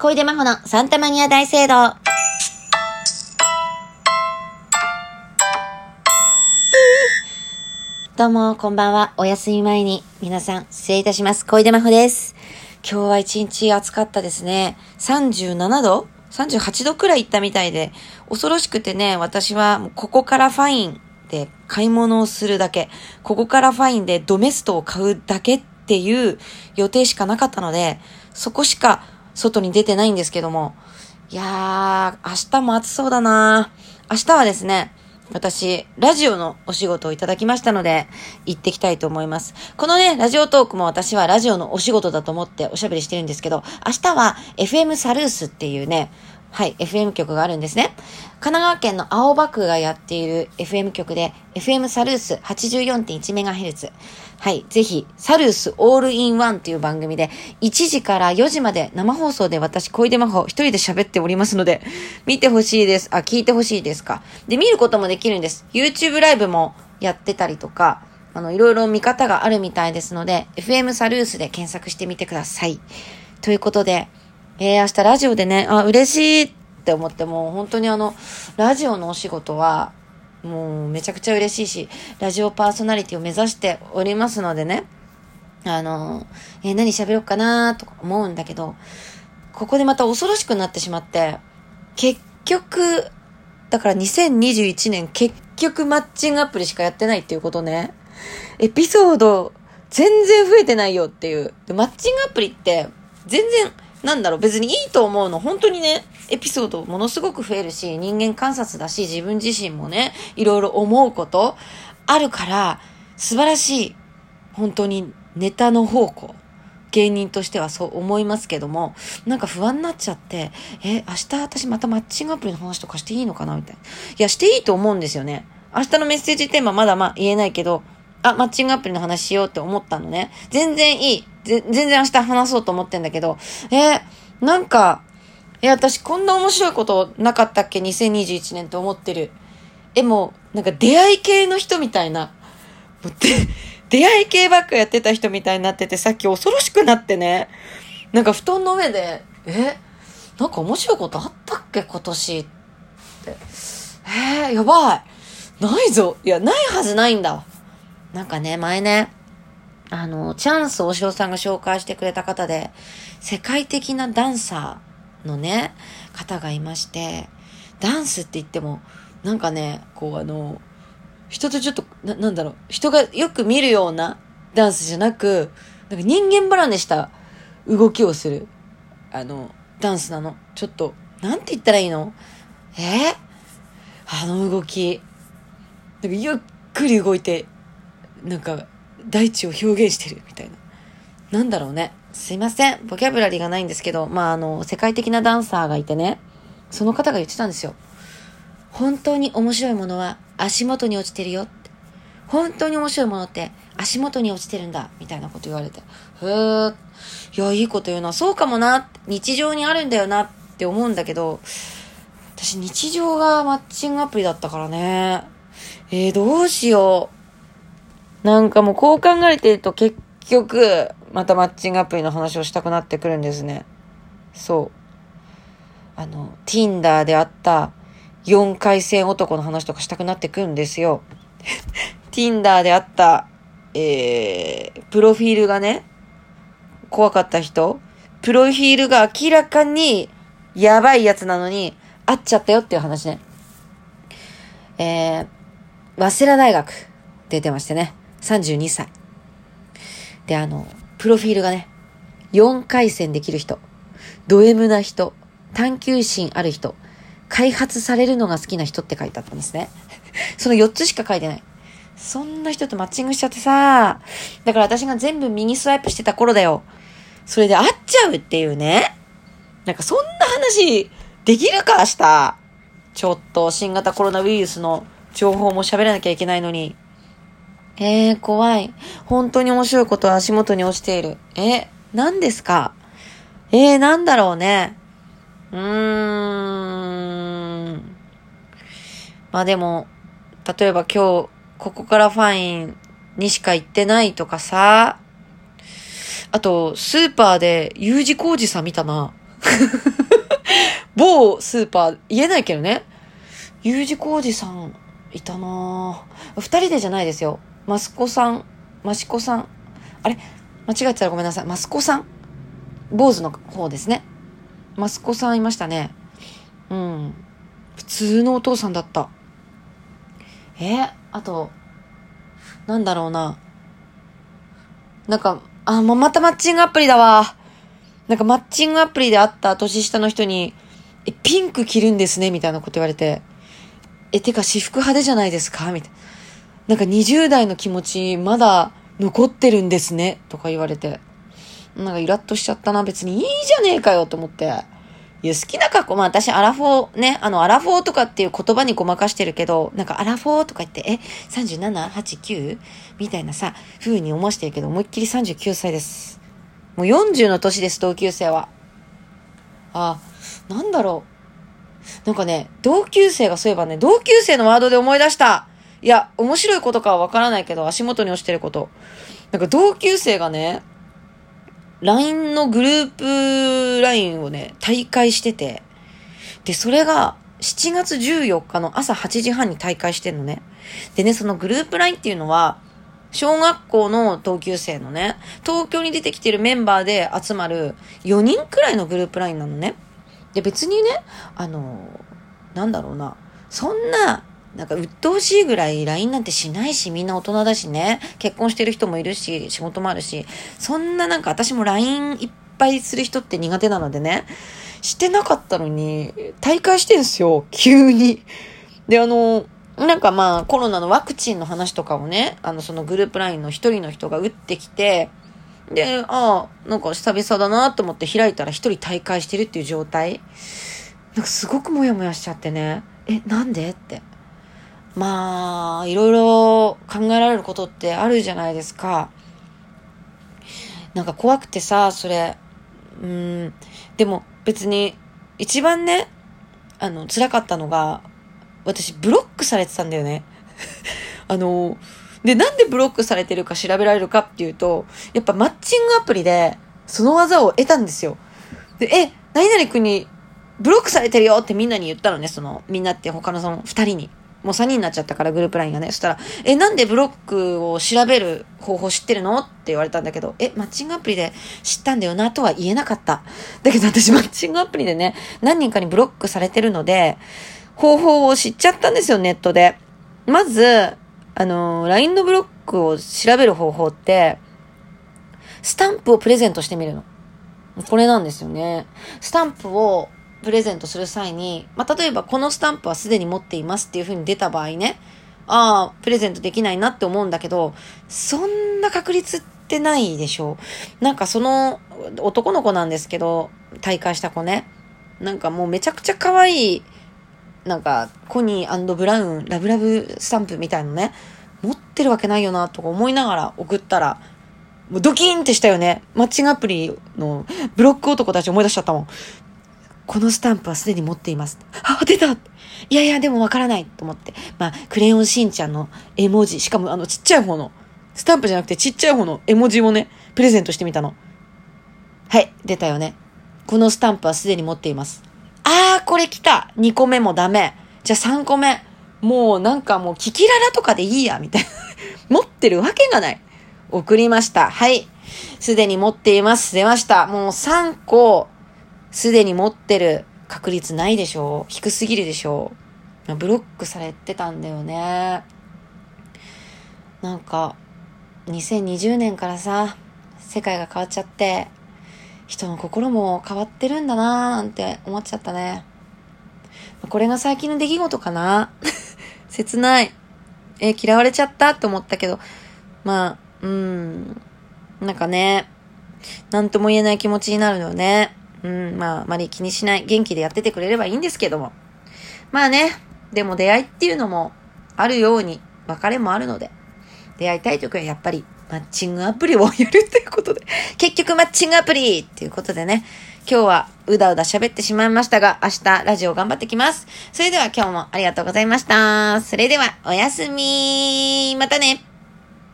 小出真帆のサンタマニア大聖堂。どうも、こんばんは。お休み前に、皆さん、失礼いたします。小出真帆です。今日は一日暑かったですね。37度 ?38 度くらい行ったみたいで、恐ろしくてね、私はここからファインで買い物をするだけ、ここからファインでドメストを買うだけっていう予定しかなかったので、そこしか外に出てないんですけども、いやー、明日も暑そうだな明日はですね、私、ラジオのお仕事をいただきましたので、行ってきたいと思います。このね、ラジオトークも私はラジオのお仕事だと思っておしゃべりしてるんですけど、明日は FM サルースっていうね、はい、FM 局があるんですね。神奈川県の青葉区がやっている FM 局で、FM サルース 84.1MHz。はい、ぜひ、サルースオールインワンっていう番組で、1時から4時まで生放送で私、小出真帆一人で喋っておりますので、見てほしいです。あ、聞いてほしいですか。で、見ることもできるんです。YouTube ライブもやってたりとか、あの、いろいろ見方があるみたいですので、FM サルースで検索してみてください。ということで、えー、明日ラジオでね、あ、嬉しいって思ってもう本当にあの、ラジオのお仕事は、もうめちゃくちゃ嬉しいし、ラジオパーソナリティを目指しておりますのでね、あの、えー、何喋ろうかなとか思うんだけど、ここでまた恐ろしくなってしまって、結局、だから2021年結局マッチングアプリしかやってないっていうことね。エピソード全然増えてないよっていう。でマッチングアプリって全然なんだろう、別にいいと思うの。本当にね、エピソードものすごく増えるし、人間観察だし、自分自身もね、いろいろ思うことあるから、素晴らしい、本当にネタの方向。芸人としてはそう思いますけども、なんか不安になっちゃって、え、明日私またマッチングアプリの話とかしていいのかなみたいな。いや、していいと思うんですよね。明日のメッセージテーマまだまあ言えないけど、あ、マッチングアプリの話しようって思ったのね。全然いい。全然明日話そうと思ってんだけど、えなんか、え、私こんな面白いことなかったっけ ?2021 年と思ってる。え、もう、なんか出会い系の人みたいな。で出会い系ばっかやってた人みたいになってて、さっき恐ろしくなってね。なんか布団の上で、えなんか面白いことあったっけ？今年って。えー、やばい。ないぞ。いや、ないはずないんだ。なんかね、前ね、あの、チャンス大城さんが紹介してくれた方で、世界的なダンサーのね、方がいまして、ダンスって言っても、なんかね、こうあの、人とちょっと、な、なんだろう、人がよく見るようなダンスじゃなく、なんか人間離れした動きをする、あの、ダンスなの。ちょっと、なんて言ったらいいの？え？あの動き。なんかゆっくり動いて、なんか、大地を表現してるみたいな。なんだろうね。すいません。ボキャブラリーがないんですけど、まあ、あの、世界的なダンサーがいてね、その方が言ってたんですよ。本当に面白いものは足元に落ちてるよって。本当に面白いものって足元に落ちてるんだ。みたいなこと言われて。へー。いや、いいこと言うな。そうかもな。日常にあるんだよなって思うんだけど、私日常がマッチングアプリだったからね。えー、どうしよう。なんかもうこう考えてると結局、またマッチングアプリの話をしたくなってくるんですね。そう。あの、Tinder であった4回戦男の話とかしたくなってくるんですよ。Tinder であった、えー、プロフィールがね、怖かった人、プロフィールが明らかにやばいやつなのに、会っちゃったよっていう話ね。えー、早稲田大学出てましてね。32歳。で、あの、プロフィールがね、4回戦できる人、ド M な人、探求心ある人、開発されるのが好きな人って書いてあったんですね。その4つしか書いてない。そんな人とマッチングしちゃってさ、だから私が全部右スワイプしてた頃だよ。それで会っちゃうっていうね。なんかそんな話、できるか明日。ちょっと新型コロナウイルスの情報も喋らなきゃいけないのに。えー、怖い。本当に面白いことは足元に落ちている。え、何ですか？えー、なんだろうね。うーん。まあでも、例えば今日、ここからファインにしか行ってないとかさ。あと、スーパーで U 字工事さん見たな。某スーパー、言えないけどね。U 字工事さん、いたなぁ。二人でじゃないですよ。マスコさん、マシコさん。あれ？間違えてたらごめんなさい。マスコさん？坊主の方ですね。マスコさんいましたね。うん。普通のお父さんだった。え？あと、なんだろうな。なんか、あ、もうまたマッチングアプリだわ。なんかマッチングアプリで会った年下の人に、え、ピンク着るんですねみたいなこと言われて、え、てか私服派手じゃないですか？みたいな。なんか20代の気持ち、まだ残ってるんですねとか言われて。なんかイラッとしちゃったな。別にいいじゃねえかよと思って。いや、好きな格好、まあ私アラフォーね、あのアラフォーとかっていう言葉にごまかしてるけど、なんかアラフォーとか言って、え、37、8、9? みたいなさ、風に思わしてるけど、思いっきり39歳です。もう40の年です、同級生は。あ、なんだろう。なんかね、同級生がそういえばね、同級生のワードで思い出した。いや、面白いことかはわからないけど、足元に落ちてること。なんか同級生がね、LINE のグループ LINE をね、大会してて、で、それが7月14日の朝8時半に大会してんのね。でね、そのグループ LINE っていうのは、小学校の同級生のね、東京に出てきてるメンバーで集まる4人くらいのグループ LINE なのね。で、別にね、あの、なんだろうな、そんななんか鬱陶しいぐらい LINE なんてしないし、みんな大人だしね。結婚してる人もいるし、仕事もあるし。そんななんか私も LINE いっぱいする人って苦手なのでね。してなかったのに、大会してんすよ。急に。で、あの、なんかまあコロナのワクチンの話とかをね、あのそのグループ LINE の一人の人が打ってきて、で、ああ、なんか久々だなと思って開いたら一人大会してるっていう状態。なんかすごくモヤモヤしちゃってね。え、なんでって。まあ、いろいろ考えられることってあるじゃないですか。なんか怖くてさ、それ。うん。でも別に、一番ね、あの、辛かったのが、私ブロックされてたんだよね。あの、で、なんでブロックされてるか調べられるかっていうと、やっぱマッチングアプリで、その技を得たんですよ。で、え、何々君にブロックされてるよってみんなに言ったのね、その、みんなって他のその二人に。もう3人になっちゃったからグループ LINE がね。そしたら、え、なんでブロックを調べる方法知ってるの？って言われたんだけど、え、マッチングアプリで知ったんだよなとは言えなかった。だけど私マッチングアプリでね、何人かにブロックされてるので、方法を知っちゃったんですよ、ネットで。まず、あのー、LINE のブロックを調べる方法って、スタンプをプレゼントしてみるの。これなんですよね。スタンプをプレゼントする際に、まあ、例えばこのスタンプはすでに持っていますっていう風に出た場合ね、ああ、プレゼントできないなって思うんだけど、そんな確率ってないでしょなんかその男の子なんですけど、大会した子ね。なんかもうめちゃくちゃ可愛い、なんかコニーブラウンラブラブスタンプみたいのね、持ってるわけないよなとか思いながら送ったら、もうドキーンってしたよね。マッチングアプリのブロック男たち思い出しちゃったもん。このスタンプはすでに持っています。あ、出たいやいや、でもわからないと思って。まあ、クレヨンしんちゃんの絵文字、しかもあのちっちゃい方の、スタンプじゃなくてちっちゃい方の絵文字をね、プレゼントしてみたの。はい、出たよね。このスタンプはすでに持っています。あー、これ来た !2 個目もダメ。じゃあ3個目。もうなんかもうキキララとかでいいや、みたいな。持ってるわけがない。送りました。はい。すでに持っています。出ました。もう3個すでに持ってる確率ないでしょ低すぎるでしょブロックされてたんだよね。なんか、2020年からさ、世界が変わっちゃって、人の心も変わってるんだなーなんて思っちゃったね。これが最近の出来事かな 切ない。え、嫌われちゃったって思ったけど、まあ、うん、なんかね、なんとも言えない気持ちになるのよね。うん、まあ、あまり気にしない。元気でやっててくれればいいんですけども。まあね、でも出会いっていうのもあるように、別れもあるので、出会いたい時はやっぱりマッチングアプリをやるということで、結局マッチングアプリっていうことでね、今日はうだうだ喋ってしまいましたが、明日ラジオ頑張ってきます。それでは今日もありがとうございました。それではおやすみ。またね。